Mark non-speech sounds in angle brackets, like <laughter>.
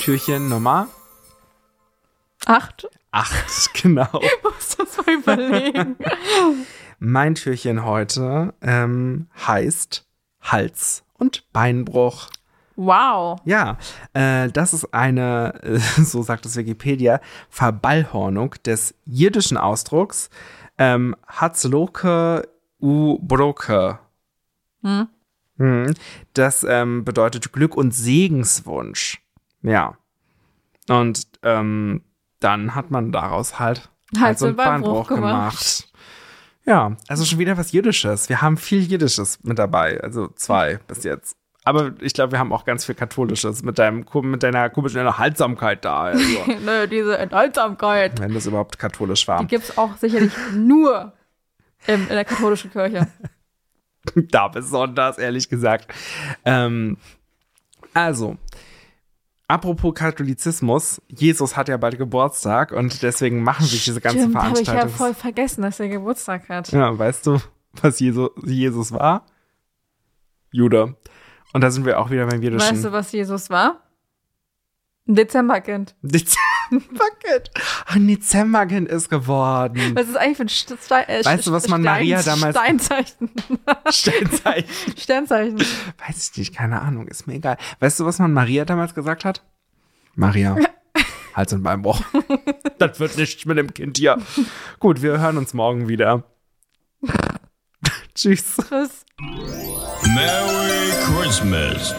Türchen Nummer Acht. acht, <laughs> genau. Muss das mal überlegen. <laughs> Mein Türchen heute ähm, heißt Hals- und Beinbruch. wow. Ja, äh, das ist eine, äh, <laughs> so sagt es Wikipedia, Verballhornung des jiddischen Ausdrucks ähm, Hatzloke u Broke. Hm. Hm. Das ähm, bedeutet Glück und Segenswunsch. Ja. Und ähm, dann hat man daraus halt Hals- und und Beinbruch Beinbruch gemacht. Ja, also schon wieder was Jiddisches. Wir haben viel Jiddisches mit dabei, also zwei <laughs> bis jetzt. Aber ich glaube, wir haben auch ganz viel Katholisches mit, deinem, mit deiner komischen Enthaltsamkeit da. Also, <laughs> Nö, diese Enthaltsamkeit. wenn das überhaupt katholisch war. Die gibt's auch sicherlich nur im, in der katholischen Kirche. <laughs> da besonders, ehrlich gesagt. Ähm, also, apropos Katholizismus, Jesus hat ja bald Geburtstag und deswegen machen sich diese ganzen Stimmt, habe ich ja Veranstaltungen. voll vergessen, dass er Geburtstag hat. Ja, weißt du, was Jesus, Jesus war? Jude. Und da sind wir auch wieder beim jüdischen. Weißt du, was Jesus war? Ein Dezemberkind. <laughs> Dezemberkind. Ein Dezemberkind ist geworden. Was ist eigentlich für ein St Ste äh, Weißt du, was man Stein- Maria damals- Steinzeichen. <laughs> Sternzeichen. Sternzeichen. Weiß ich nicht, keine Ahnung, ist mir egal. Weißt du, was man Maria damals gesagt hat? Maria. <laughs> Hals- und Beinbruch. das wird nichts mit dem Kind hier. Gut, wir hören uns morgen wieder. Tschüss. Tschüss. Merry Christmas.